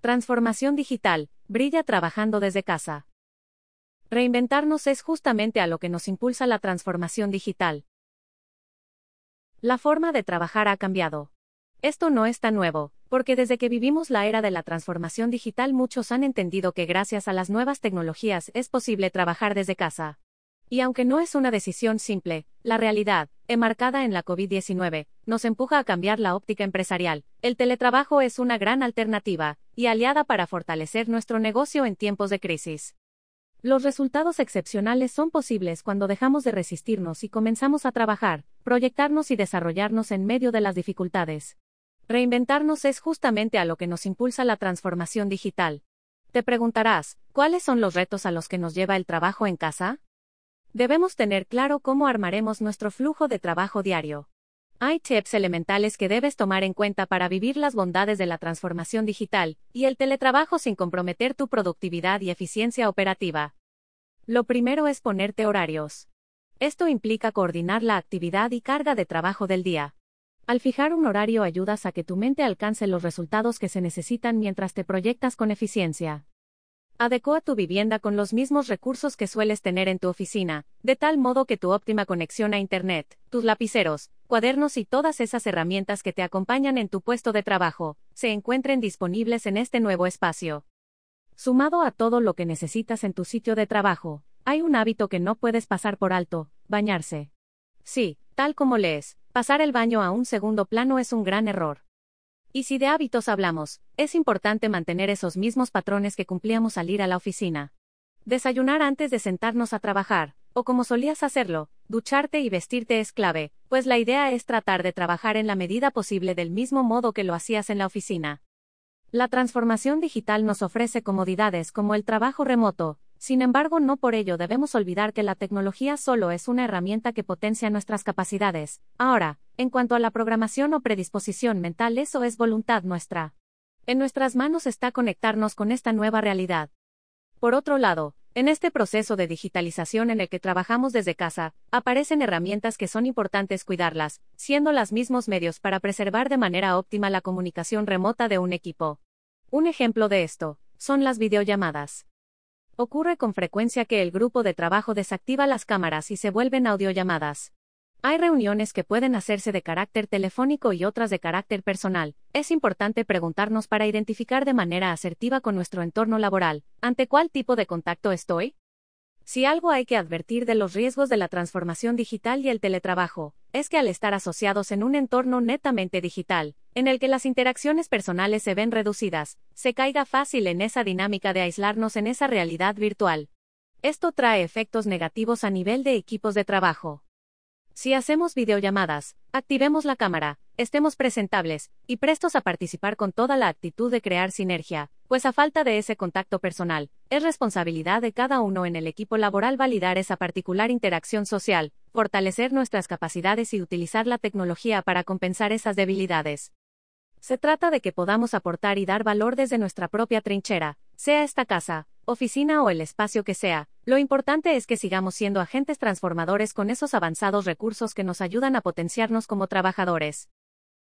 Transformación digital, brilla trabajando desde casa. Reinventarnos es justamente a lo que nos impulsa la transformación digital. La forma de trabajar ha cambiado. Esto no es tan nuevo, porque desde que vivimos la era de la transformación digital muchos han entendido que gracias a las nuevas tecnologías es posible trabajar desde casa. Y aunque no es una decisión simple, la realidad, enmarcada en la COVID-19, nos empuja a cambiar la óptica empresarial. El teletrabajo es una gran alternativa, y aliada para fortalecer nuestro negocio en tiempos de crisis. Los resultados excepcionales son posibles cuando dejamos de resistirnos y comenzamos a trabajar, proyectarnos y desarrollarnos en medio de las dificultades. Reinventarnos es justamente a lo que nos impulsa la transformación digital. Te preguntarás, ¿cuáles son los retos a los que nos lleva el trabajo en casa? Debemos tener claro cómo armaremos nuestro flujo de trabajo diario. Hay tips elementales que debes tomar en cuenta para vivir las bondades de la transformación digital y el teletrabajo sin comprometer tu productividad y eficiencia operativa. Lo primero es ponerte horarios. Esto implica coordinar la actividad y carga de trabajo del día. Al fijar un horario ayudas a que tu mente alcance los resultados que se necesitan mientras te proyectas con eficiencia. Adecua tu vivienda con los mismos recursos que sueles tener en tu oficina, de tal modo que tu óptima conexión a Internet, tus lapiceros, cuadernos y todas esas herramientas que te acompañan en tu puesto de trabajo, se encuentren disponibles en este nuevo espacio. Sumado a todo lo que necesitas en tu sitio de trabajo, hay un hábito que no puedes pasar por alto, bañarse. Sí, tal como lees, pasar el baño a un segundo plano es un gran error. Y si de hábitos hablamos, es importante mantener esos mismos patrones que cumplíamos al ir a la oficina. Desayunar antes de sentarnos a trabajar, o como solías hacerlo, ducharte y vestirte es clave, pues la idea es tratar de trabajar en la medida posible del mismo modo que lo hacías en la oficina. La transformación digital nos ofrece comodidades como el trabajo remoto, sin embargo, no por ello debemos olvidar que la tecnología solo es una herramienta que potencia nuestras capacidades. Ahora, en cuanto a la programación o predisposición mental, eso es voluntad nuestra. En nuestras manos está conectarnos con esta nueva realidad. Por otro lado, en este proceso de digitalización en el que trabajamos desde casa, aparecen herramientas que son importantes cuidarlas, siendo las mismos medios para preservar de manera óptima la comunicación remota de un equipo. Un ejemplo de esto, son las videollamadas. Ocurre con frecuencia que el grupo de trabajo desactiva las cámaras y se vuelven audiollamadas. Hay reuniones que pueden hacerse de carácter telefónico y otras de carácter personal. Es importante preguntarnos para identificar de manera asertiva con nuestro entorno laboral, ¿ante cuál tipo de contacto estoy? Si algo hay que advertir de los riesgos de la transformación digital y el teletrabajo, es que al estar asociados en un entorno netamente digital, en el que las interacciones personales se ven reducidas, se caiga fácil en esa dinámica de aislarnos en esa realidad virtual. Esto trae efectos negativos a nivel de equipos de trabajo. Si hacemos videollamadas, activemos la cámara, estemos presentables y prestos a participar con toda la actitud de crear sinergia, pues a falta de ese contacto personal, es responsabilidad de cada uno en el equipo laboral validar esa particular interacción social, fortalecer nuestras capacidades y utilizar la tecnología para compensar esas debilidades. Se trata de que podamos aportar y dar valor desde nuestra propia trinchera, sea esta casa, oficina o el espacio que sea, lo importante es que sigamos siendo agentes transformadores con esos avanzados recursos que nos ayudan a potenciarnos como trabajadores.